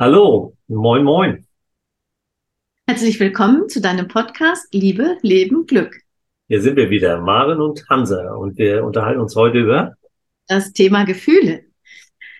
Hallo, moin, moin. Herzlich willkommen zu deinem Podcast Liebe, Leben, Glück. Hier sind wir wieder, Maren und Hansa, und wir unterhalten uns heute über das Thema Gefühle.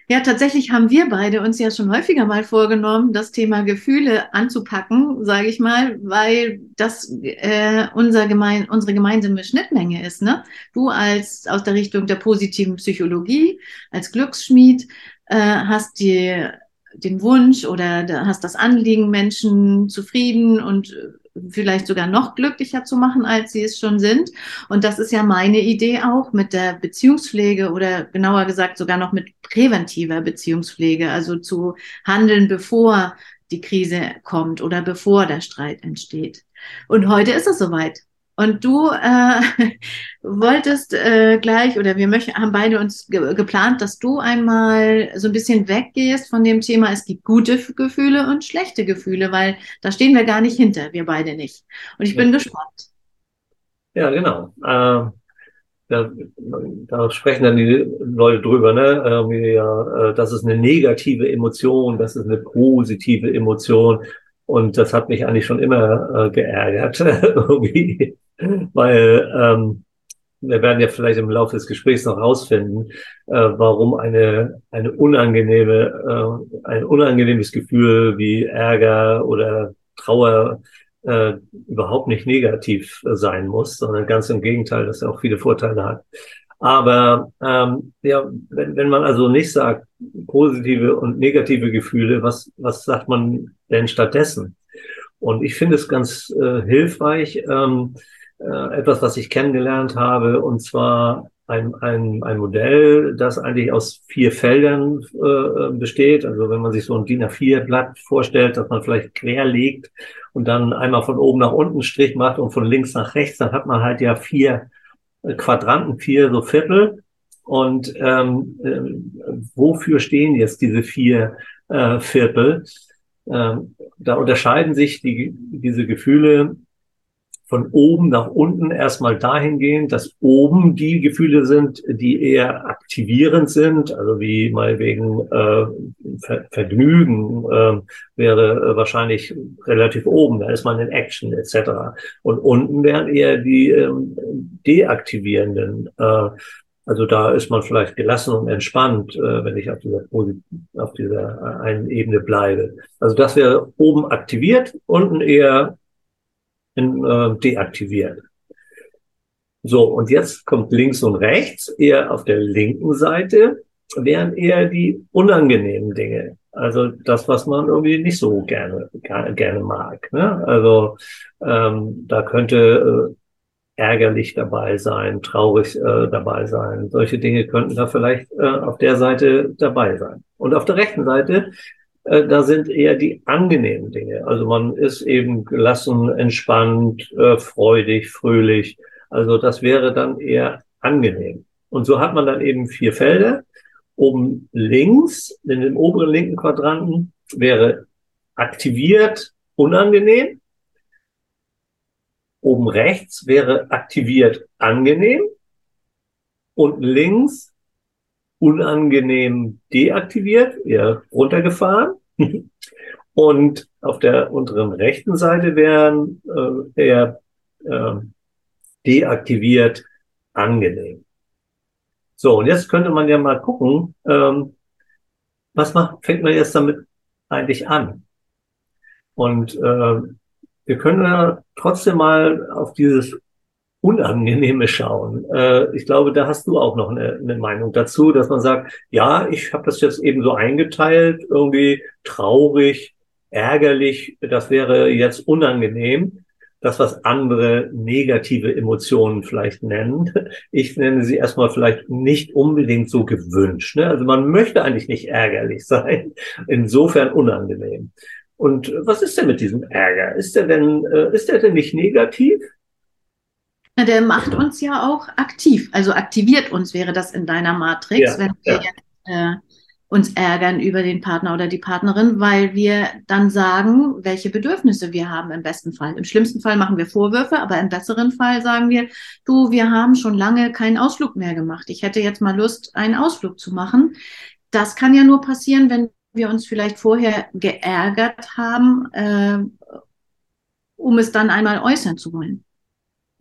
Ja, tatsächlich haben wir beide uns ja schon häufiger mal vorgenommen, das Thema Gefühle anzupacken, sage ich mal, weil das äh, unser gemein, unsere gemeinsame Schnittmenge ist. Ne? Du als aus der Richtung der positiven Psychologie, als Glücksschmied, äh, hast die den Wunsch oder hast das Anliegen, Menschen zufrieden und äh, vielleicht sogar noch glücklicher zu machen, als sie es schon sind. Und das ist ja meine Idee auch mit der Beziehungspflege oder genauer gesagt sogar noch mit präventiver Beziehungspflege, also zu handeln, bevor die Krise kommt oder bevor der Streit entsteht. Und heute ist es soweit. Und du äh, wolltest äh, gleich, oder wir möchten, haben beide uns ge geplant, dass du einmal so ein bisschen weggehst von dem Thema, es gibt gute Gefühle und schlechte Gefühle, weil da stehen wir gar nicht hinter, wir beide nicht. Und ich bin gespannt. Ja, genau. Äh, da, da sprechen dann die Leute drüber, ne? Irgendwie, ja, äh, das ist eine negative Emotion, das ist eine positive Emotion. Und das hat mich eigentlich schon immer äh, geärgert, irgendwie weil ähm, wir werden ja vielleicht im Laufe des Gesprächs noch rausfinden, äh, warum eine, eine unangenehme, äh, ein unangenehmes Gefühl wie Ärger oder Trauer äh, überhaupt nicht negativ sein muss, sondern ganz im Gegenteil, dass er auch viele Vorteile hat. Aber ähm, ja, wenn, wenn man also nicht sagt positive und negative Gefühle, was, was sagt man denn stattdessen? Und ich finde es ganz äh, hilfreich, ähm, äh, etwas, was ich kennengelernt habe, und zwar ein, ein, ein Modell, das eigentlich aus vier Feldern äh, besteht. Also wenn man sich so ein DIN A4-Blatt vorstellt, dass man vielleicht quer legt und dann einmal von oben nach unten Strich macht und von links nach rechts, dann hat man halt ja vier äh, Quadranten, vier so Viertel. Und ähm, äh, wofür stehen jetzt diese vier äh, Viertel? Ähm, da unterscheiden sich die, diese Gefühle von oben nach unten erstmal dahingehend, dass oben die Gefühle sind, die eher aktivierend sind, also wie mal wegen äh, Ver Vergnügen äh, wäre äh, wahrscheinlich relativ oben, da ist man in Action etc. Und unten wären eher die äh, deaktivierenden. Äh, also da ist man vielleicht gelassen und entspannt, äh, wenn ich auf dieser, auf dieser einen Ebene bleibe. Also das wäre oben aktiviert, unten eher in, äh, deaktiviert. So, und jetzt kommt links und rechts, eher auf der linken Seite wären eher die unangenehmen Dinge. Also das, was man irgendwie nicht so gerne, gerne mag. Ne? Also ähm, da könnte äh, ärgerlich dabei sein, traurig äh, dabei sein. Solche Dinge könnten da vielleicht äh, auf der Seite dabei sein. Und auf der rechten Seite äh, da sind eher die angenehmen Dinge. Also man ist eben gelassen, entspannt, äh, freudig, fröhlich. Also das wäre dann eher angenehm. Und so hat man dann eben vier Felder. Oben links, in dem oberen linken Quadranten, wäre aktiviert, unangenehm. Oben rechts wäre aktiviert, angenehm. Und links unangenehm deaktiviert, eher runtergefahren. Und auf der unteren rechten Seite wären äh, eher äh, deaktiviert angenehm. So, und jetzt könnte man ja mal gucken, ähm, was macht, fängt man jetzt damit eigentlich an? Und äh, wir können ja trotzdem mal auf dieses unangenehme Schauen. Äh, ich glaube, da hast du auch noch eine, eine Meinung dazu, dass man sagt, ja, ich habe das jetzt eben so eingeteilt, irgendwie traurig, ärgerlich, das wäre jetzt unangenehm. Das, was andere negative Emotionen vielleicht nennen. Ich nenne sie erstmal vielleicht nicht unbedingt so gewünscht. Ne? Also man möchte eigentlich nicht ärgerlich sein. Insofern unangenehm. Und was ist denn mit diesem Ärger? Ist der denn, äh, ist der denn nicht negativ? Der macht uns ja auch aktiv, also aktiviert uns, wäre das in deiner Matrix, ja, wenn wir ja. jetzt, äh, uns ärgern über den Partner oder die Partnerin, weil wir dann sagen, welche Bedürfnisse wir haben im besten Fall. Im schlimmsten Fall machen wir Vorwürfe, aber im besseren Fall sagen wir, du, wir haben schon lange keinen Ausflug mehr gemacht. Ich hätte jetzt mal Lust, einen Ausflug zu machen. Das kann ja nur passieren, wenn wir uns vielleicht vorher geärgert haben, äh, um es dann einmal äußern zu wollen.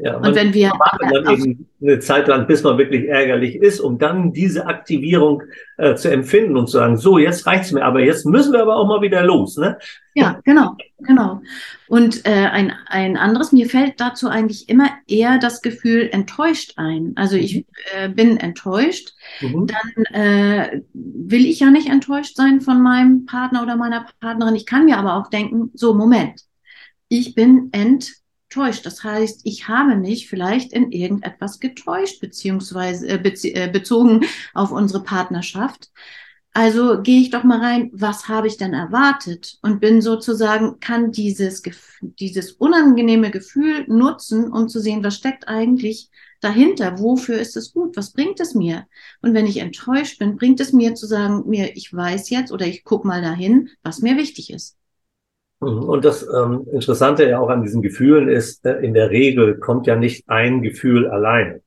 Ja, und wenn wir wartet man eben eine Zeit lang, bis man wirklich ärgerlich ist, um dann diese Aktivierung äh, zu empfinden und zu sagen, so, jetzt reicht's mir, aber jetzt müssen wir aber auch mal wieder los, ne? Ja, genau, genau. Und äh, ein, ein anderes, mir fällt dazu eigentlich immer eher das Gefühl enttäuscht ein. Also ich mhm. äh, bin enttäuscht, mhm. dann äh, will ich ja nicht enttäuscht sein von meinem Partner oder meiner Partnerin. Ich kann mir aber auch denken, so, Moment, ich bin enttäuscht täuscht. Das heißt, ich habe mich vielleicht in irgendetwas getäuscht, beziehungsweise äh, bezie äh, bezogen auf unsere Partnerschaft. Also gehe ich doch mal rein, was habe ich denn erwartet und bin sozusagen, kann dieses, dieses unangenehme Gefühl nutzen, um zu sehen, was steckt eigentlich dahinter, wofür ist es gut, was bringt es mir? Und wenn ich enttäuscht bin, bringt es mir zu sagen, mir, ich weiß jetzt oder ich guck mal dahin, was mir wichtig ist. Mhm. Und das ähm, Interessante ja auch an diesen Gefühlen ist, äh, in der Regel kommt ja nicht ein Gefühl alleine.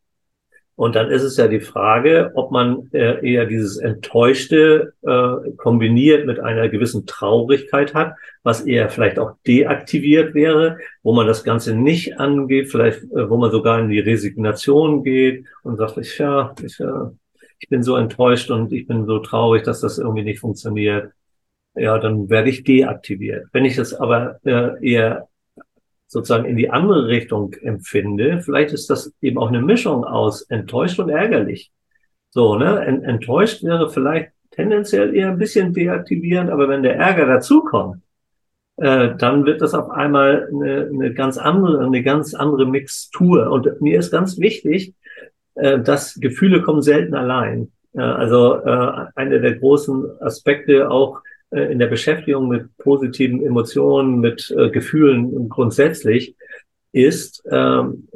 Und dann ist es ja die Frage, ob man äh, eher dieses Enttäuschte äh, kombiniert mit einer gewissen Traurigkeit hat, was eher vielleicht auch deaktiviert wäre, wo man das Ganze nicht angeht, vielleicht äh, wo man sogar in die Resignation geht und sagt, ich, ja, ich, äh, ich bin so enttäuscht und ich bin so traurig, dass das irgendwie nicht funktioniert ja, dann werde ich deaktiviert. Wenn ich das aber äh, eher sozusagen in die andere Richtung empfinde, vielleicht ist das eben auch eine Mischung aus enttäuscht und ärgerlich. So, ne? Enttäuscht wäre vielleicht tendenziell eher ein bisschen deaktivierend, aber wenn der Ärger dazukommt, äh, dann wird das auf einmal eine, eine ganz andere, eine ganz andere Mixtur. Und mir ist ganz wichtig, äh, dass Gefühle kommen selten allein. Äh, also äh, einer der großen Aspekte auch in der Beschäftigung mit positiven Emotionen, mit äh, Gefühlen grundsätzlich, ist ähm,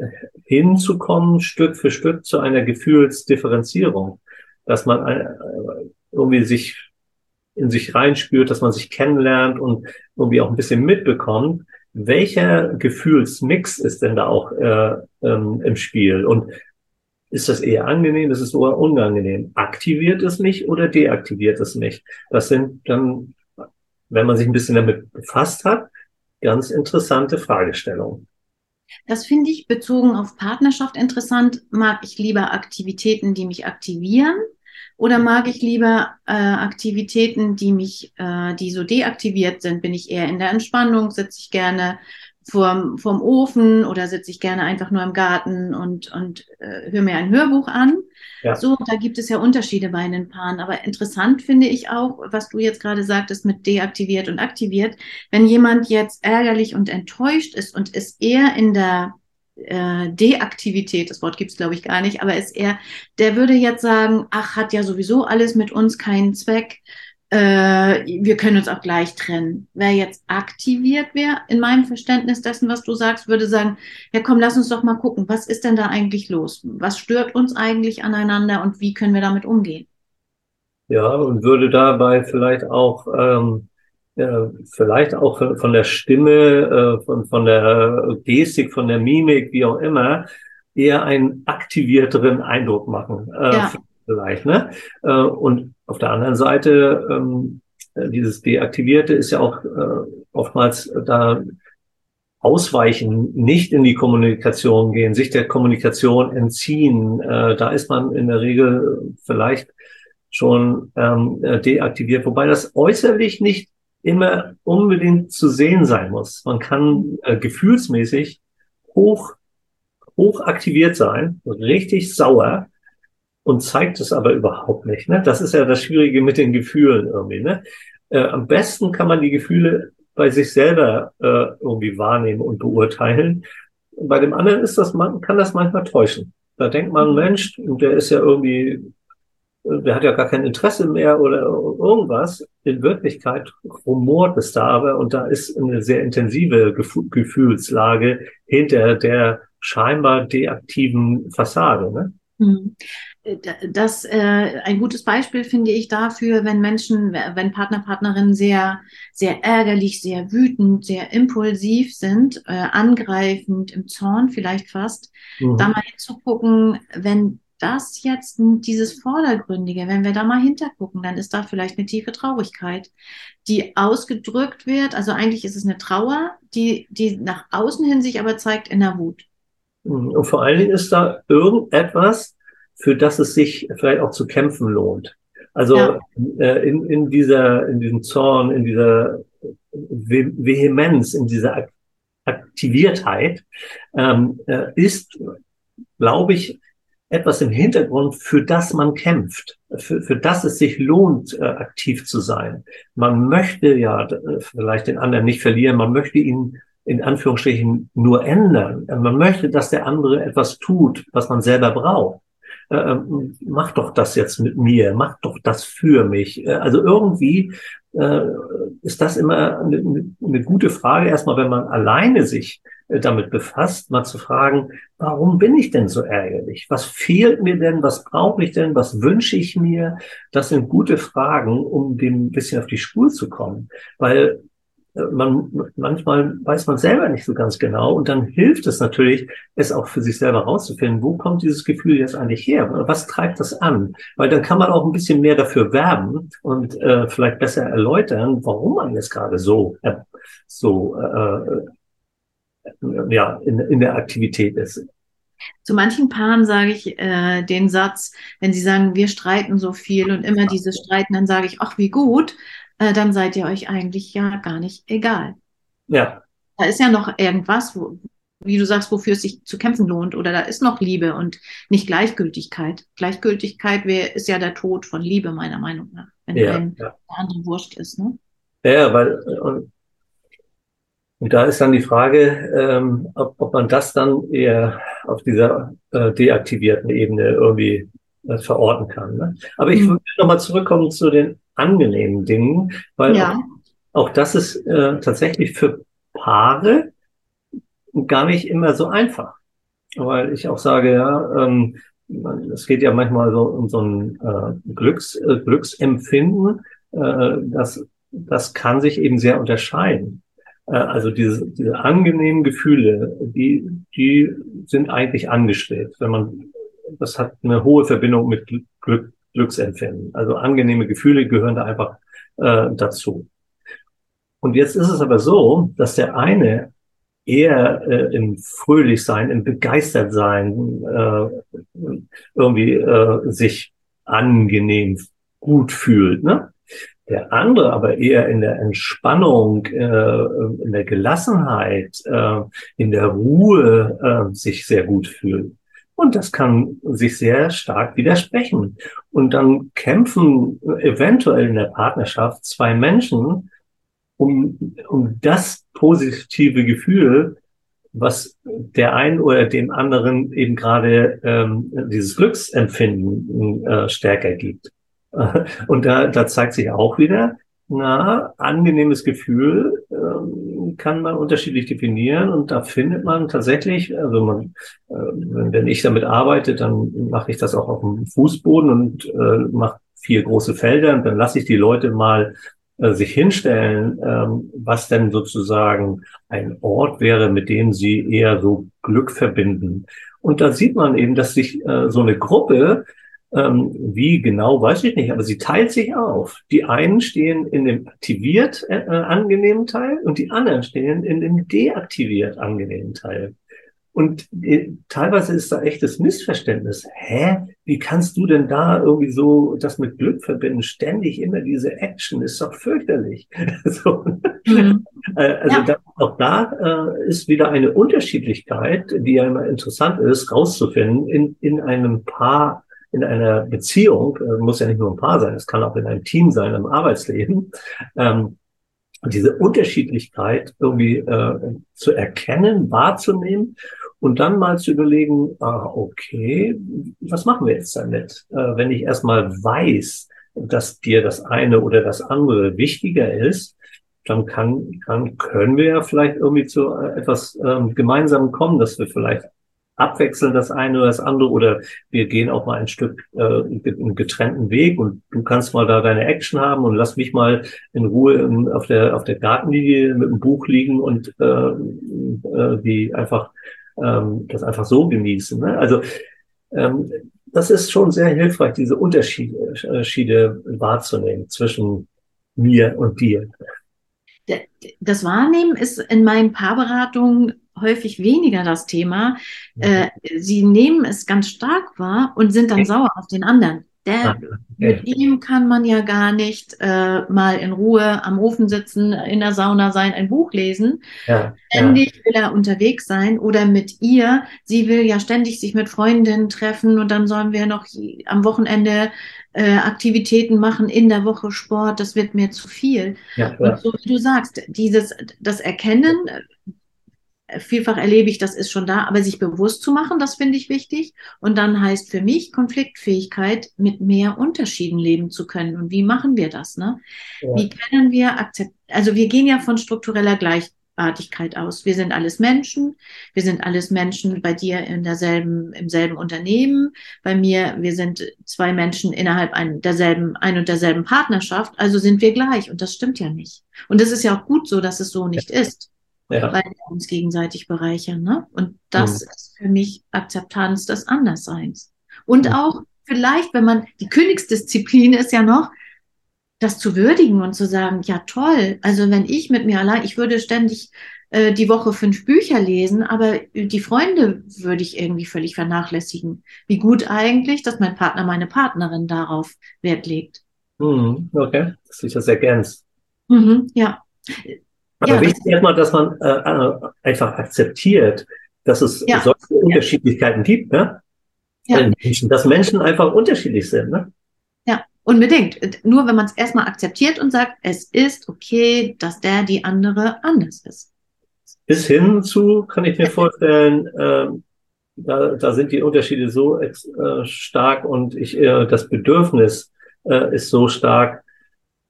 hinzukommen, Stück für Stück zu einer Gefühlsdifferenzierung, dass man äh, irgendwie sich in sich reinspürt, dass man sich kennenlernt und irgendwie auch ein bisschen mitbekommt, welcher Gefühlsmix ist denn da auch äh, ähm, im Spiel? Und ist das eher angenehm? Ist es sogar unangenehm? Aktiviert es mich oder deaktiviert es mich? Das sind dann, wenn man sich ein bisschen damit befasst hat, ganz interessante Fragestellungen. Das finde ich bezogen auf Partnerschaft interessant. Mag ich lieber Aktivitäten, die mich aktivieren? Oder mag ich lieber äh, Aktivitäten, die mich, äh, die so deaktiviert sind? Bin ich eher in der Entspannung? Sitze ich gerne vorm, vorm Ofen oder sitze ich gerne einfach nur im Garten und, und äh, höre mir ein Hörbuch an. Ja. So, da gibt es ja Unterschiede bei den Paaren. Aber interessant finde ich auch, was du jetzt gerade sagtest mit deaktiviert und aktiviert. Wenn jemand jetzt ärgerlich und enttäuscht ist und ist eher in der äh, Deaktivität, das Wort gibt es glaube ich gar nicht, aber ist eher, der würde jetzt sagen, ach, hat ja sowieso alles mit uns keinen Zweck äh, wir können uns auch gleich trennen. Wer jetzt aktiviert wäre, in meinem Verständnis dessen, was du sagst, würde sagen, ja komm, lass uns doch mal gucken, was ist denn da eigentlich los? Was stört uns eigentlich aneinander und wie können wir damit umgehen? Ja, und würde dabei vielleicht auch, ähm, äh, vielleicht auch von der Stimme, äh, von, von der Gestik, von der Mimik, wie auch immer, eher einen aktivierteren Eindruck machen. Äh, ja vielleicht. Ne? Äh, und auf der anderen Seite, ähm, dieses Deaktivierte ist ja auch äh, oftmals da ausweichen, nicht in die Kommunikation gehen, sich der Kommunikation entziehen. Äh, da ist man in der Regel vielleicht schon ähm, deaktiviert, wobei das äußerlich nicht immer unbedingt zu sehen sein muss. Man kann äh, gefühlsmäßig hoch, hoch aktiviert sein, richtig sauer, und zeigt es aber überhaupt nicht. Ne? Das ist ja das Schwierige mit den Gefühlen irgendwie. Ne? Äh, am besten kann man die Gefühle bei sich selber äh, irgendwie wahrnehmen und beurteilen. Bei dem anderen ist das, man kann das manchmal täuschen. Da denkt man, Mensch, der ist ja irgendwie, der hat ja gar kein Interesse mehr oder irgendwas. In Wirklichkeit rumort es da aber und da ist eine sehr intensive Gefühlslage hinter der scheinbar deaktiven Fassade. Ne? Das äh, ein gutes Beispiel finde ich dafür, wenn Menschen, wenn Partner, Partnerinnen sehr, sehr ärgerlich, sehr wütend, sehr impulsiv sind, äh, angreifend, im Zorn vielleicht fast, mhm. da mal hinzugucken, wenn das jetzt dieses Vordergründige, wenn wir da mal hintergucken, dann ist da vielleicht eine tiefe Traurigkeit, die ausgedrückt wird. Also eigentlich ist es eine Trauer, die, die nach außen hin sich aber zeigt in der Wut. Und vor allen Dingen ist da irgendetwas, für das es sich vielleicht auch zu kämpfen lohnt. Also ja. äh, in, in dieser, in diesem Zorn, in dieser Vehemenz, in dieser Aktiviertheit ähm, äh, ist, glaube ich, etwas im Hintergrund, für das man kämpft, für, für das es sich lohnt, äh, aktiv zu sein. Man möchte ja äh, vielleicht den anderen nicht verlieren, man möchte ihn in Anführungsstrichen nur ändern. Man möchte, dass der andere etwas tut, was man selber braucht. Äh, ähm, mach doch das jetzt mit mir, mach doch das für mich. Äh, also irgendwie äh, ist das immer eine, eine, gute Frage, erstmal, wenn man alleine sich äh, damit befasst, mal zu fragen, warum bin ich denn so ärgerlich? Was fehlt mir denn? Was brauche ich denn? Was wünsche ich mir? Das sind gute Fragen, um dem ein bisschen auf die Spur zu kommen. Weil man, manchmal weiß man selber nicht so ganz genau und dann hilft es natürlich, es auch für sich selber rauszufinden, wo kommt dieses Gefühl jetzt eigentlich her? Was treibt das an? Weil dann kann man auch ein bisschen mehr dafür werben und äh, vielleicht besser erläutern, warum man jetzt gerade so, äh, so äh, äh, ja, in, in der Aktivität ist. Zu manchen Paaren sage ich äh, den Satz, wenn sie sagen, wir streiten so viel und immer dieses Streiten, dann sage ich, ach wie gut, äh, dann seid ihr euch eigentlich ja gar nicht egal. Ja. Da ist ja noch irgendwas, wo, wie du sagst, wofür es sich zu kämpfen lohnt, oder da ist noch Liebe und nicht Gleichgültigkeit. Gleichgültigkeit wär, ist ja der Tod von Liebe, meiner Meinung nach, wenn ja, ein, ja. der andere wurscht ist. Ne? Ja, weil und, und da ist dann die Frage, ähm, ob, ob man das dann eher auf dieser äh, deaktivierten Ebene irgendwie äh, verorten kann. Ne? Aber ich mhm. würde nochmal zurückkommen zu den angenehmen Dingen, weil ja. auch, auch, das ist äh, tatsächlich für Paare gar nicht immer so einfach. Weil ich auch sage, ja, ähm, es geht ja manchmal so um so ein äh, Glücks, äh, Glücksempfinden, äh, das, das kann sich eben sehr unterscheiden. Äh, also diese, diese angenehmen Gefühle, die, die sind eigentlich angestrebt. Wenn man, das hat eine hohe Verbindung mit Glück, Glücksempfinden. Also angenehme Gefühle gehören da einfach äh, dazu. Und jetzt ist es aber so, dass der eine eher äh, im Fröhlichsein, im Begeistertsein äh, irgendwie äh, sich angenehm gut fühlt. Ne? Der andere aber eher in der Entspannung, äh, in der Gelassenheit, äh, in der Ruhe äh, sich sehr gut fühlt. Und das kann sich sehr stark widersprechen. Und dann kämpfen eventuell in der Partnerschaft zwei Menschen um, um das positive Gefühl, was der einen oder dem anderen eben gerade ähm, dieses Glücksempfinden äh, stärker gibt. Und da, da zeigt sich auch wieder, na, angenehmes Gefühl ähm, kann man unterschiedlich definieren und da findet man tatsächlich, also man, äh, wenn ich damit arbeite, dann mache ich das auch auf dem Fußboden und äh, mache vier große Felder und dann lasse ich die Leute mal äh, sich hinstellen, ähm, was denn sozusagen ein Ort wäre, mit dem sie eher so Glück verbinden. Und da sieht man eben, dass sich äh, so eine Gruppe wie genau, weiß ich nicht, aber sie teilt sich auf. Die einen stehen in dem aktiviert äh, äh, angenehmen Teil und die anderen stehen in dem deaktiviert angenehmen Teil. Und äh, teilweise ist da echtes Missverständnis. Hä? Wie kannst du denn da irgendwie so das mit Glück verbinden? Ständig immer diese Action ist doch fürchterlich. so. mhm. Äh, also ja. da, auch da äh, ist wieder eine Unterschiedlichkeit, die ja immer interessant ist, rauszufinden in, in einem Paar in einer Beziehung, äh, muss ja nicht nur ein Paar sein, es kann auch in einem Team sein, im Arbeitsleben, ähm, diese Unterschiedlichkeit irgendwie äh, zu erkennen, wahrzunehmen und dann mal zu überlegen, ah, okay, was machen wir jetzt damit? Äh, wenn ich erstmal weiß, dass dir das eine oder das andere wichtiger ist, dann kann, kann können wir ja vielleicht irgendwie zu äh, etwas ähm, Gemeinsamen kommen, dass wir vielleicht abwechseln das eine oder das andere oder wir gehen auch mal ein Stück äh, einen getrennten Weg und du kannst mal da deine Action haben und lass mich mal in Ruhe in, auf der auf der Gartenlinie mit dem Buch liegen und äh, äh, die einfach ähm, das einfach so genießen. Ne? Also ähm, das ist schon sehr hilfreich, diese Unterschiede, Unterschiede wahrzunehmen zwischen mir und dir. Das Wahrnehmen ist in meinen Paarberatungen häufig weniger das Thema. Äh, sie nehmen es ganz stark wahr und sind dann sauer auf den anderen. Der, mit ihm kann man ja gar nicht äh, mal in Ruhe am Ofen sitzen, in der Sauna sein, ein Buch lesen. Ja, ständig ja. will er unterwegs sein oder mit ihr. Sie will ja ständig sich mit Freundinnen treffen und dann sollen wir noch am Wochenende äh, Aktivitäten machen, in der Woche Sport. Das wird mir zu viel. Ja, und so wie du sagst, dieses, das Erkennen, vielfach erlebe ich, das ist schon da, aber sich bewusst zu machen, das finde ich wichtig. Und dann heißt für mich Konfliktfähigkeit, mit mehr Unterschieden leben zu können. Und wie machen wir das? Ne? Ja. Wie können wir akzeptieren? Also wir gehen ja von struktureller Gleichartigkeit aus. Wir sind alles Menschen. Wir sind alles Menschen bei dir in derselben, im selben Unternehmen. Bei mir, wir sind zwei Menschen innerhalb ein, derselben, ein und derselben Partnerschaft. Also sind wir gleich. Und das stimmt ja nicht. Und es ist ja auch gut so, dass es so nicht ja. ist ja. weil wir uns gegenseitig bereichern. Ne? Und das mhm. ist für mich Akzeptanz des Andersseins. Und mhm. auch vielleicht, wenn man, die Königsdisziplin ist ja noch, das zu würdigen und zu sagen, ja toll, also wenn ich mit mir allein, ich würde ständig äh, die Woche fünf Bücher lesen, aber die Freunde würde ich irgendwie völlig vernachlässigen. Wie gut eigentlich, dass mein Partner, meine Partnerin darauf Wert legt. Mhm, okay, dass sich das ergänzt. Mhm, ja. Aber ja, wichtig erstmal, dass man äh, äh, einfach akzeptiert, dass es ja. solche Unterschiedlichkeiten gibt, ne? Ja. Dass Menschen einfach unterschiedlich sind, ne? Ja, unbedingt. Nur wenn man es erstmal akzeptiert und sagt, es ist okay, dass der die andere anders ist. Bis hin zu, kann ich mir vorstellen, äh, da, da sind die Unterschiede so äh, stark und ich äh, das Bedürfnis äh, ist so stark,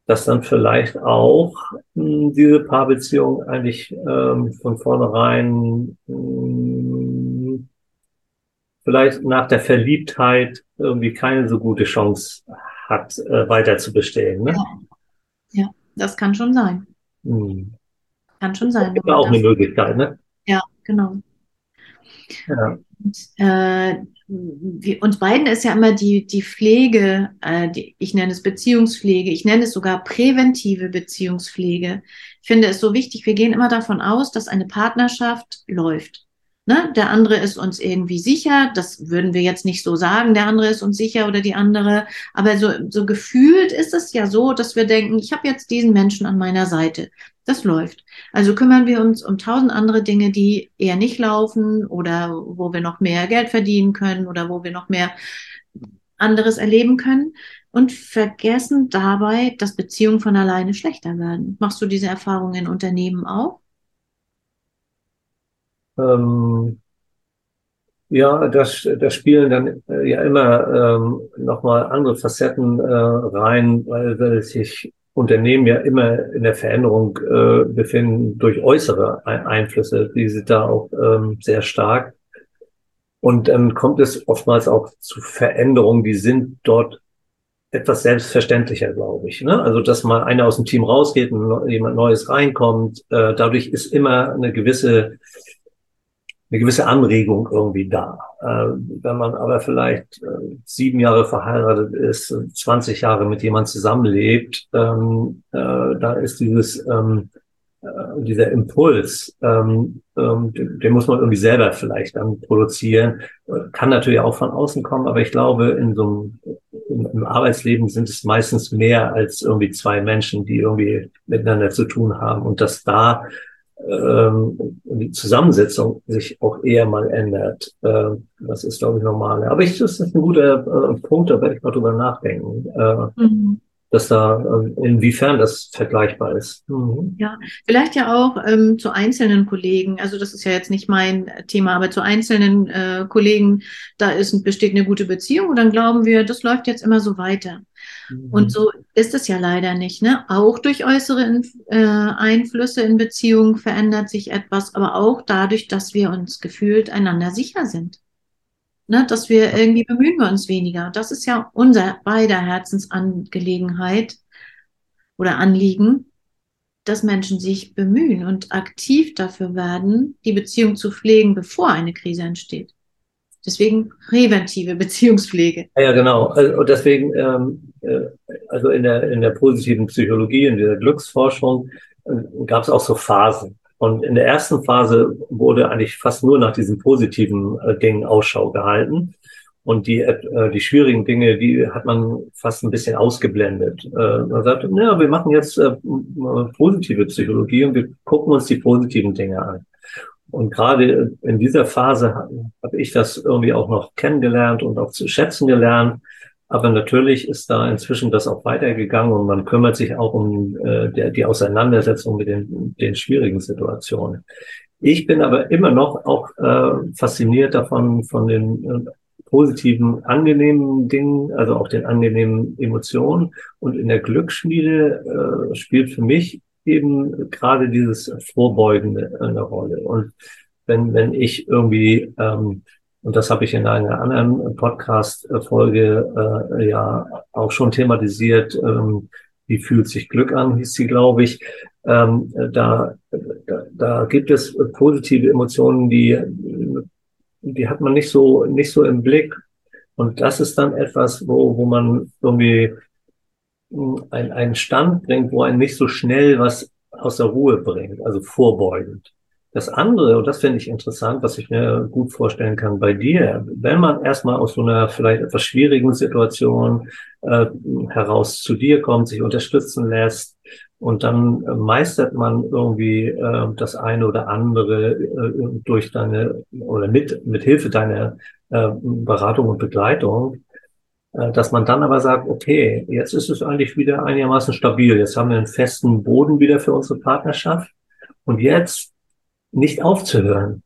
dass dann vielleicht auch mh, hm, diese Paarbeziehung eigentlich ähm, von vornherein mh, hm, vielleicht nach der Verliebtheit irgendwie keine so gute Chance hat, äh, weiter zu bestehen. Ne? Ja. ja, das kann schon sein. Hm. Kann schon sein. Das ist auch eine Möglichkeit, ne? Ja, genau. Ja. Und, äh, wir, uns beiden ist ja immer die, die Pflege, äh, die, ich nenne es Beziehungspflege, ich nenne es sogar präventive Beziehungspflege. Ich finde es so wichtig, wir gehen immer davon aus, dass eine Partnerschaft läuft. Ne? Der andere ist uns irgendwie sicher, das würden wir jetzt nicht so sagen, der andere ist uns sicher oder die andere, aber so, so gefühlt ist es ja so, dass wir denken, ich habe jetzt diesen Menschen an meiner Seite. Das läuft. Also kümmern wir uns um tausend andere Dinge, die eher nicht laufen oder wo wir noch mehr Geld verdienen können oder wo wir noch mehr anderes erleben können und vergessen dabei, dass Beziehungen von alleine schlechter werden. Machst du diese Erfahrung in Unternehmen auch? Ähm, ja, das, das spielen dann äh, ja immer ähm, nochmal andere Facetten äh, rein, weil, weil sich Unternehmen ja immer in der Veränderung äh, befinden durch äußere Einflüsse, die sind da auch ähm, sehr stark. Und dann kommt es oftmals auch zu Veränderungen, die sind dort etwas selbstverständlicher, glaube ich. Ne? Also, dass mal einer aus dem Team rausgeht und jemand Neues reinkommt, äh, dadurch ist immer eine gewisse eine gewisse Anregung irgendwie da. Äh, wenn man aber vielleicht äh, sieben Jahre verheiratet ist, 20 Jahre mit jemand zusammenlebt, ähm, äh, da ist dieses ähm, äh, dieser Impuls, ähm, ähm, den, muss man irgendwie selber vielleicht dann produzieren. Kann natürlich auch von außen kommen, aber ich glaube, in so einem im Arbeitsleben sind es meistens mehr als irgendwie zwei Menschen, die irgendwie miteinander zu tun haben und dass da ähm, die Zusammensetzung sich auch eher mal ändert. Äh, das ist, glaube ich, normal. Aber ich, das ist ein guter äh, Punkt, da werde ich mal drüber nachdenken. Äh, mhm. Dass da, äh, inwiefern das vergleichbar ist. Mhm. Ja, vielleicht ja auch ähm, zu einzelnen Kollegen. Also das ist ja jetzt nicht mein Thema, aber zu einzelnen äh, Kollegen, da ist, besteht eine gute Beziehung und dann glauben wir, das läuft jetzt immer so weiter. Und mhm. so ist es ja leider nicht. Ne? Auch durch äußere äh, Einflüsse in Beziehungen verändert sich etwas, aber auch dadurch, dass wir uns gefühlt einander sicher sind. Ne? Dass wir irgendwie bemühen wir uns weniger. Das ist ja unser beider Herzensangelegenheit oder Anliegen, dass Menschen sich bemühen und aktiv dafür werden, die Beziehung zu pflegen, bevor eine Krise entsteht. Deswegen präventive Beziehungspflege. Ja, genau. Also, und deswegen, ähm, äh, also in der, in der positiven Psychologie, in der Glücksforschung, äh, gab es auch so Phasen. Und in der ersten Phase wurde eigentlich fast nur nach diesen positiven äh, Dingen Ausschau gehalten. Und die, äh, die schwierigen Dinge, die hat man fast ein bisschen ausgeblendet. Äh, man sagte, naja, wir machen jetzt äh, positive Psychologie und wir gucken uns die positiven Dinge an. Und gerade in dieser Phase habe hab ich das irgendwie auch noch kennengelernt und auch zu schätzen gelernt. Aber natürlich ist da inzwischen das auch weitergegangen und man kümmert sich auch um äh, der, die Auseinandersetzung mit den, den schwierigen Situationen. Ich bin aber immer noch auch äh, fasziniert davon, von den äh, positiven, angenehmen Dingen, also auch den angenehmen Emotionen. Und in der Glücksschmiede äh, spielt für mich eben gerade dieses Vorbeugende eine Rolle. Und wenn, wenn ich irgendwie, ähm, und das habe ich in einer anderen Podcast-Folge äh, ja auch schon thematisiert, ähm, wie fühlt sich Glück an, hieß sie, glaube ich. Ähm, da, da, da gibt es positive Emotionen, die die hat man nicht so, nicht so im Blick. Und das ist dann etwas, wo, wo man irgendwie hm, ein, einen Stand bringt, wo einen nicht so schnell was aus der Ruhe bringt, also vorbeugend. Das andere, und das finde ich interessant, was ich mir gut vorstellen kann bei dir, wenn man erstmal aus so einer vielleicht etwas schwierigen Situation äh, heraus zu dir kommt, sich unterstützen lässt, und dann meistert man irgendwie äh, das eine oder andere äh, durch deine oder mit, mit Hilfe deiner äh, Beratung und Begleitung, dass man dann aber sagt, okay, jetzt ist es eigentlich wieder einigermaßen stabil. Jetzt haben wir einen festen Boden wieder für unsere Partnerschaft. Und jetzt nicht aufzuhören,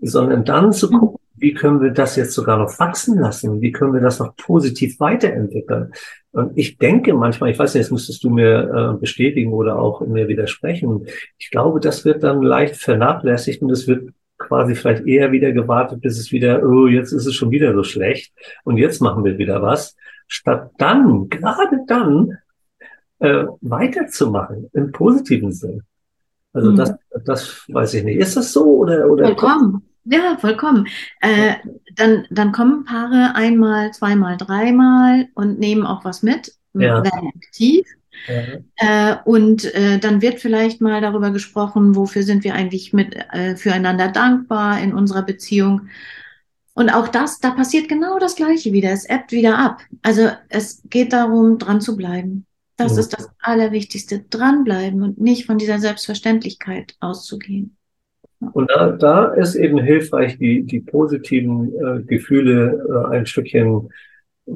sondern dann zu gucken, wie können wir das jetzt sogar noch wachsen lassen? Wie können wir das noch positiv weiterentwickeln? Und ich denke manchmal, ich weiß nicht, das müsstest du mir äh, bestätigen oder auch mir widersprechen. Ich glaube, das wird dann leicht vernachlässigt und es wird quasi vielleicht eher wieder gewartet, bis es wieder, oh, jetzt ist es schon wieder so schlecht und jetzt machen wir wieder was, statt dann, gerade dann, äh, weiterzumachen im positiven Sinn. Also mhm. das, das weiß ich nicht. Ist das so oder oder? Vollkommen. Ja, vollkommen. Äh, dann, dann kommen Paare einmal, zweimal, dreimal und nehmen auch was mit, ja. werden aktiv. Ja. Äh, und äh, dann wird vielleicht mal darüber gesprochen, wofür sind wir eigentlich mit äh, füreinander dankbar in unserer Beziehung. Und auch das, da passiert genau das Gleiche wieder. Es ebbt wieder ab. Also es geht darum, dran zu bleiben. Das ja. ist das Allerwichtigste. Dranbleiben und nicht von dieser Selbstverständlichkeit auszugehen. Und da, da ist eben hilfreich, die, die positiven äh, Gefühle äh, ein Stückchen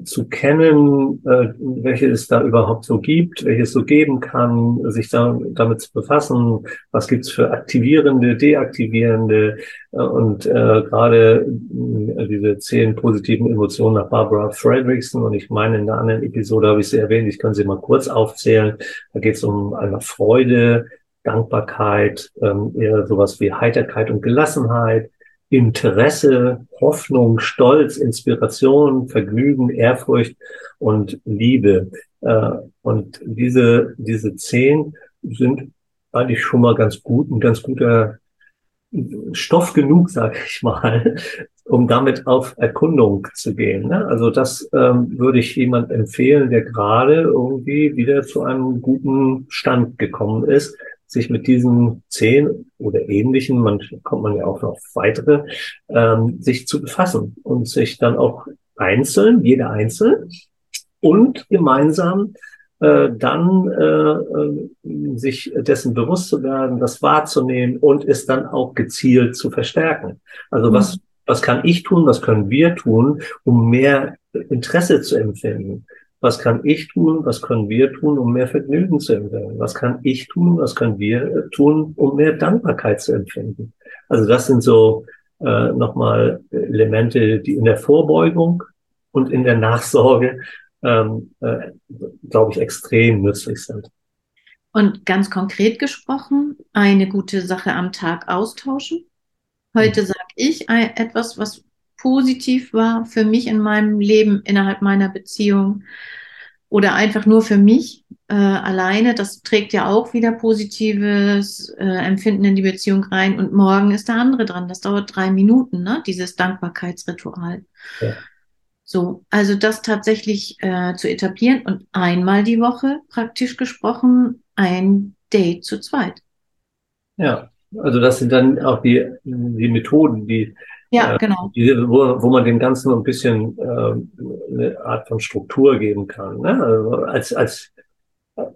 zu kennen, äh, welche es da überhaupt so gibt, welche es so geben kann, sich da, damit zu befassen, was gibt's für aktivierende, deaktivierende äh, und äh, gerade äh, diese zehn positiven Emotionen nach Barbara Fredrickson. Und ich meine in einer anderen Episode habe ich sie erwähnt, ich kann sie mal kurz aufzählen, da geht es um eine Freude, Dankbarkeit, ähm, eher sowas wie Heiterkeit und Gelassenheit, Interesse, Hoffnung, Stolz, Inspiration, Vergnügen, Ehrfurcht und Liebe. Äh, und diese, diese zehn sind eigentlich schon mal ganz gut, ein ganz guter Stoff genug, sage ich mal, um damit auf Erkundung zu gehen. Ne? Also das ähm, würde ich jemand empfehlen, der gerade irgendwie wieder zu einem guten Stand gekommen ist, sich mit diesen zehn oder ähnlichen, man kommt man ja auch noch weitere, ähm, sich zu befassen und sich dann auch einzeln, jeder einzeln und gemeinsam äh, dann äh, äh, sich dessen bewusst zu werden, das wahrzunehmen und es dann auch gezielt zu verstärken. Also was, mhm. was kann ich tun, was können wir tun, um mehr Interesse zu empfinden? Was kann ich tun? Was können wir tun, um mehr Vergnügen zu empfinden? Was kann ich tun? Was können wir äh, tun, um mehr Dankbarkeit zu empfinden? Also das sind so äh, nochmal Elemente, die in der Vorbeugung und in der Nachsorge, ähm, äh, glaube ich, extrem nützlich sind. Und ganz konkret gesprochen, eine gute Sache am Tag austauschen. Heute mhm. sage ich etwas, was positiv war für mich in meinem Leben innerhalb meiner Beziehung. Oder einfach nur für mich äh, alleine. Das trägt ja auch wieder positives äh, Empfinden in die Beziehung rein. Und morgen ist der andere dran. Das dauert drei Minuten, ne? dieses Dankbarkeitsritual. Ja. So, also das tatsächlich äh, zu etablieren und einmal die Woche praktisch gesprochen ein Date zu zweit. Ja, also das sind dann auch die, die Methoden, die, ja, äh, genau. wo, wo man dem Ganzen ein bisschen äh, eine Art von Struktur geben kann, ne? Also als, als,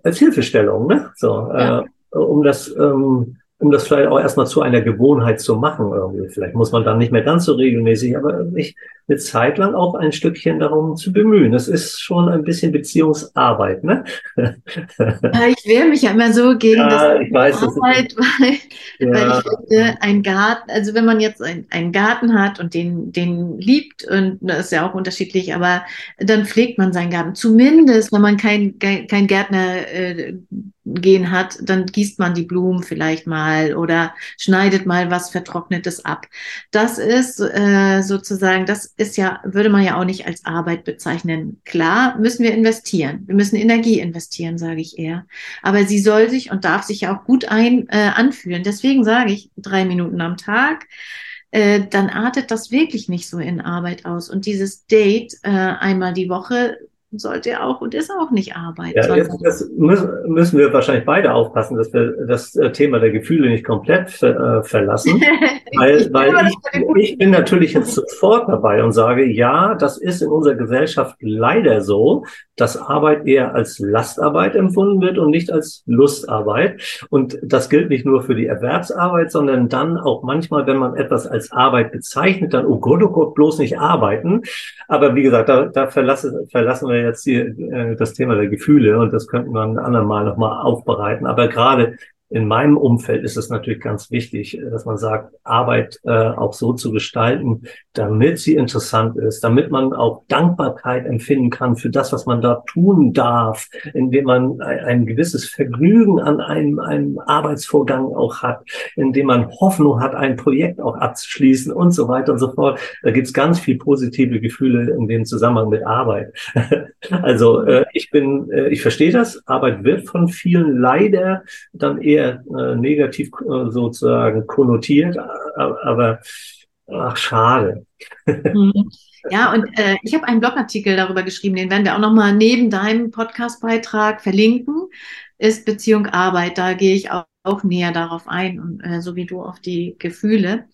als Hilfestellung, ne? So, ja. äh, um das ähm, um das vielleicht auch erstmal zu einer Gewohnheit zu machen irgendwie. Vielleicht muss man dann nicht mehr ganz so regelmäßig, aber sich eine Zeit lang auch ein Stückchen darum zu bemühen. Das ist schon ein bisschen Beziehungsarbeit, ne? Ich wehre mich ja immer so gegen ja, das ich weiß, Arbeit, weil, ja. weil ich finde, ein Garten, also wenn man jetzt ein, einen Garten hat und den, den liebt, und das ist ja auch unterschiedlich, aber dann pflegt man seinen Garten. Zumindest, wenn man kein, kein Gärtner äh, gehen hat, dann gießt man die Blumen vielleicht mal oder schneidet mal was Vertrocknetes ab. Das ist äh, sozusagen, das ist ja, würde man ja auch nicht als Arbeit bezeichnen. Klar müssen wir investieren. Wir müssen Energie investieren, sage ich eher. Aber sie soll sich und darf sich ja auch gut ein, äh, anfühlen. Deswegen sage ich drei Minuten am Tag. Äh, dann artet das wirklich nicht so in Arbeit aus. Und dieses Date äh, einmal die Woche sollte auch und ist auch nicht Arbeit. Ja, jetzt das müssen, müssen wir wahrscheinlich beide aufpassen, dass wir das äh, Thema der Gefühle nicht komplett äh, verlassen. weil weil ich, ich bin natürlich jetzt sofort dabei und sage, ja, das ist in unserer Gesellschaft leider so, dass Arbeit eher als Lastarbeit empfunden wird und nicht als Lustarbeit. Und das gilt nicht nur für die Erwerbsarbeit, sondern dann auch manchmal, wenn man etwas als Arbeit bezeichnet, dann, oh Gott, oh Gott, bloß nicht arbeiten. Aber wie gesagt, da, da verlassen, verlassen wir jetzt hier, äh, das Thema der Gefühle und das könnten wir ein andermal nochmal aufbereiten. Aber gerade in meinem Umfeld ist es natürlich ganz wichtig, dass man sagt, Arbeit äh, auch so zu gestalten, damit sie interessant ist, damit man auch Dankbarkeit empfinden kann für das, was man da tun darf, indem man ein, ein gewisses Vergnügen an einem, einem Arbeitsvorgang auch hat, indem man Hoffnung hat, ein Projekt auch abzuschließen und so weiter und so fort. Da gibt's ganz viel positive Gefühle in dem Zusammenhang mit Arbeit. also äh, ich bin, äh, ich verstehe das. Arbeit wird von vielen leider dann eher eher äh, negativ äh, sozusagen konnotiert, aber ach, schade. Mhm. Ja, und äh, ich habe einen Blogartikel darüber geschrieben, den werden wir auch nochmal neben deinem Podcastbeitrag verlinken, ist Beziehung Arbeit. Da gehe ich auch, auch näher darauf ein, und, äh, so wie du auf die Gefühle.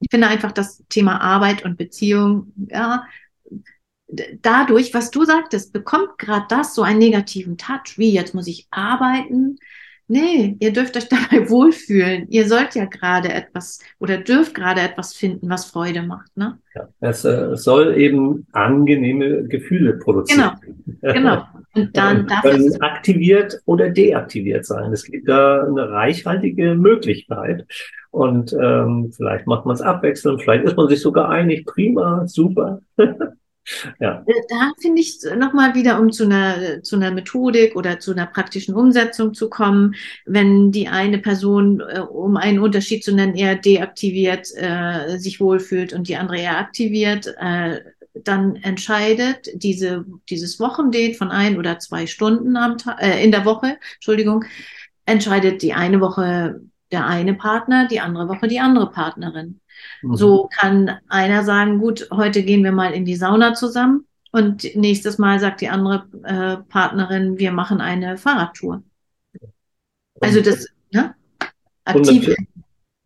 Ich finde einfach das Thema Arbeit und Beziehung, ja, dadurch, was du sagtest, bekommt gerade das so einen negativen Touch, wie jetzt muss ich arbeiten, Nee, ihr dürft euch dabei wohlfühlen. Ihr sollt ja gerade etwas oder dürft gerade etwas finden, was Freude macht. Ne? Ja, es äh, soll eben angenehme Gefühle produzieren. Genau, genau. Und dann darf es aktiviert oder deaktiviert sein. Es gibt da eine reichhaltige Möglichkeit. Und ähm, vielleicht macht man es abwechselnd, vielleicht ist man sich sogar einig, prima, super. Ja. Äh, da finde ich nochmal wieder, um zu einer, zu einer Methodik oder zu einer praktischen Umsetzung zu kommen, wenn die eine Person, äh, um einen Unterschied zu nennen, eher deaktiviert äh, sich wohlfühlt und die andere eher aktiviert, äh, dann entscheidet diese, dieses Wochendate von ein oder zwei Stunden am Tag, äh, in der Woche, Entschuldigung, entscheidet die eine Woche der eine Partner, die andere Woche die andere Partnerin. Mhm. So kann einer sagen, gut, heute gehen wir mal in die Sauna zusammen und nächstes Mal sagt die andere äh, Partnerin, wir machen eine Fahrradtour. Also das, ne? Aktiv.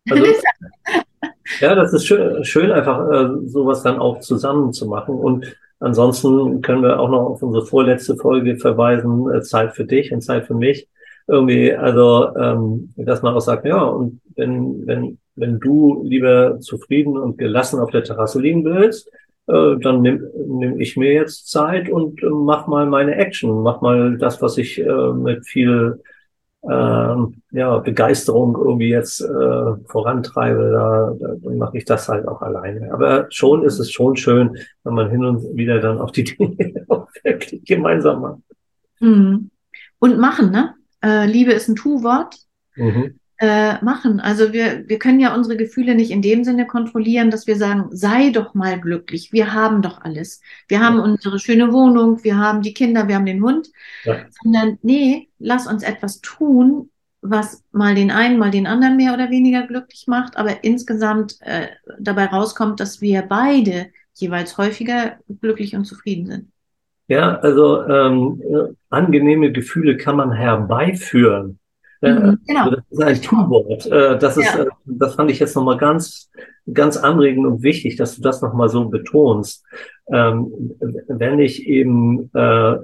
Also, ja, das ist schön, schön einfach äh, sowas dann auch zusammen zu machen. Und ansonsten können wir auch noch auf unsere vorletzte Folge verweisen, äh, Zeit für dich und Zeit für mich. Irgendwie, also, ähm, dass man auch sagt, ja, und wenn, wenn wenn du lieber zufrieden und gelassen auf der Terrasse liegen willst, äh, dann nehme nehm ich mir jetzt Zeit und äh, mach mal meine Action, mach mal das, was ich äh, mit viel äh, ja, Begeisterung irgendwie jetzt äh, vorantreibe, da, da, mache ich das halt auch alleine. Aber schon ist es schon schön, wenn man hin und wieder dann auch die Dinge auch wirklich gemeinsam macht. Mhm. Und machen, ne? Äh, Liebe ist ein Tu-Wort. Mhm. äh, machen. Also wir, wir können ja unsere Gefühle nicht in dem Sinne kontrollieren, dass wir sagen, sei doch mal glücklich, wir haben doch alles. Wir haben unsere schöne Wohnung, wir haben die Kinder, wir haben den Hund. Ja. Sondern nee, lass uns etwas tun, was mal den einen, mal den anderen mehr oder weniger glücklich macht, aber insgesamt äh, dabei rauskommt, dass wir beide jeweils häufiger glücklich und zufrieden sind. Ja, also ähm, angenehme Gefühle kann man herbeiführen. Äh, mhm, genau. Also das ist ein Tu-Wort. Äh, das ist, ja. Äh, das fand ich jetzt nochmal ganz, ganz anregend und wichtig, dass du das nochmal so betonst. Ähm, wenn ich eben äh,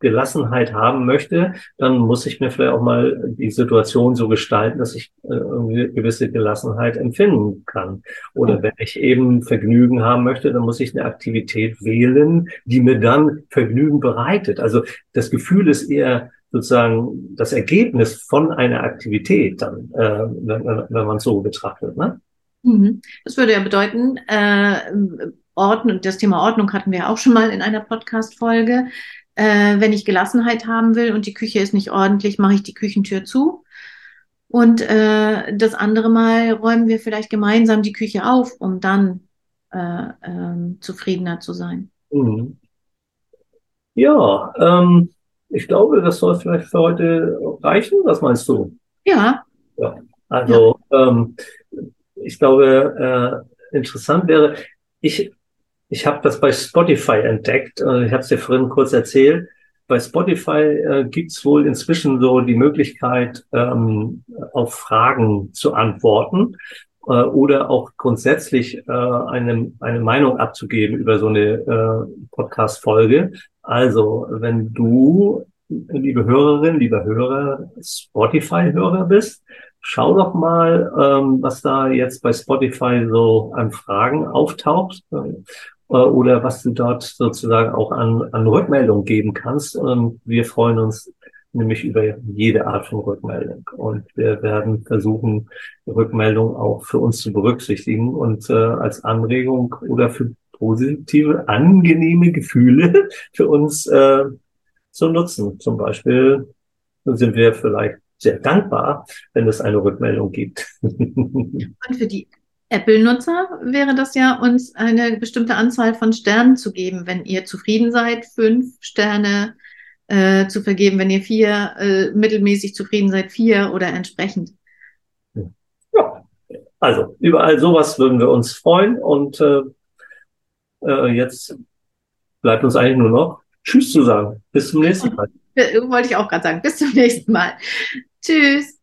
Gelassenheit haben möchte, dann muss ich mir vielleicht auch mal die Situation so gestalten, dass ich äh, eine gewisse Gelassenheit empfinden kann. Oder wenn ich eben Vergnügen haben möchte, dann muss ich eine Aktivität wählen, die mir dann Vergnügen bereitet. Also das Gefühl ist eher sozusagen das Ergebnis von einer Aktivität, dann, äh, wenn, wenn man es so betrachtet. Ne? Mhm. Das würde ja bedeuten, äh, Ordnung, das Thema Ordnung hatten wir auch schon mal in einer Podcast-Folge. Äh, wenn ich Gelassenheit haben will und die Küche ist nicht ordentlich, mache ich die Küchentür zu. Und äh, das andere Mal räumen wir vielleicht gemeinsam die Küche auf, um dann äh, ähm, zufriedener zu sein. Mhm. Ja, ähm, ich glaube, das soll vielleicht für heute reichen. Was meinst du? Ja. ja. Also ja. Ähm, ich glaube, äh, interessant wäre, ich ich habe das bei Spotify entdeckt. Äh, ich habe es dir vorhin kurz erzählt. Bei Spotify äh, gibt's wohl inzwischen so die Möglichkeit, ähm, auf Fragen zu antworten äh, oder auch grundsätzlich äh, eine, eine Meinung abzugeben über so eine äh, Podcast-Folge. Also, wenn du, liebe Hörerin, lieber Hörer, Spotify-Hörer bist, schau doch mal, ähm, was da jetzt bei Spotify so an Fragen auftaucht oder was du dort sozusagen auch an, an Rückmeldung geben kannst. Und wir freuen uns nämlich über jede Art von Rückmeldung. Und wir werden versuchen, Rückmeldung auch für uns zu berücksichtigen und äh, als Anregung oder für positive, angenehme Gefühle für uns äh, zu nutzen. Zum Beispiel sind wir vielleicht sehr dankbar, wenn es eine Rückmeldung gibt. Und für die Apple-Nutzer wäre das ja, uns eine bestimmte Anzahl von Sternen zu geben. Wenn ihr zufrieden seid, fünf Sterne äh, zu vergeben. Wenn ihr vier äh, mittelmäßig zufrieden seid, vier oder entsprechend. Ja, also überall sowas würden wir uns freuen. Und äh, äh, jetzt bleibt uns eigentlich nur noch Tschüss zu sagen. Bis zum nächsten Mal. Wollte ich auch gerade sagen. Bis zum nächsten Mal. Tschüss.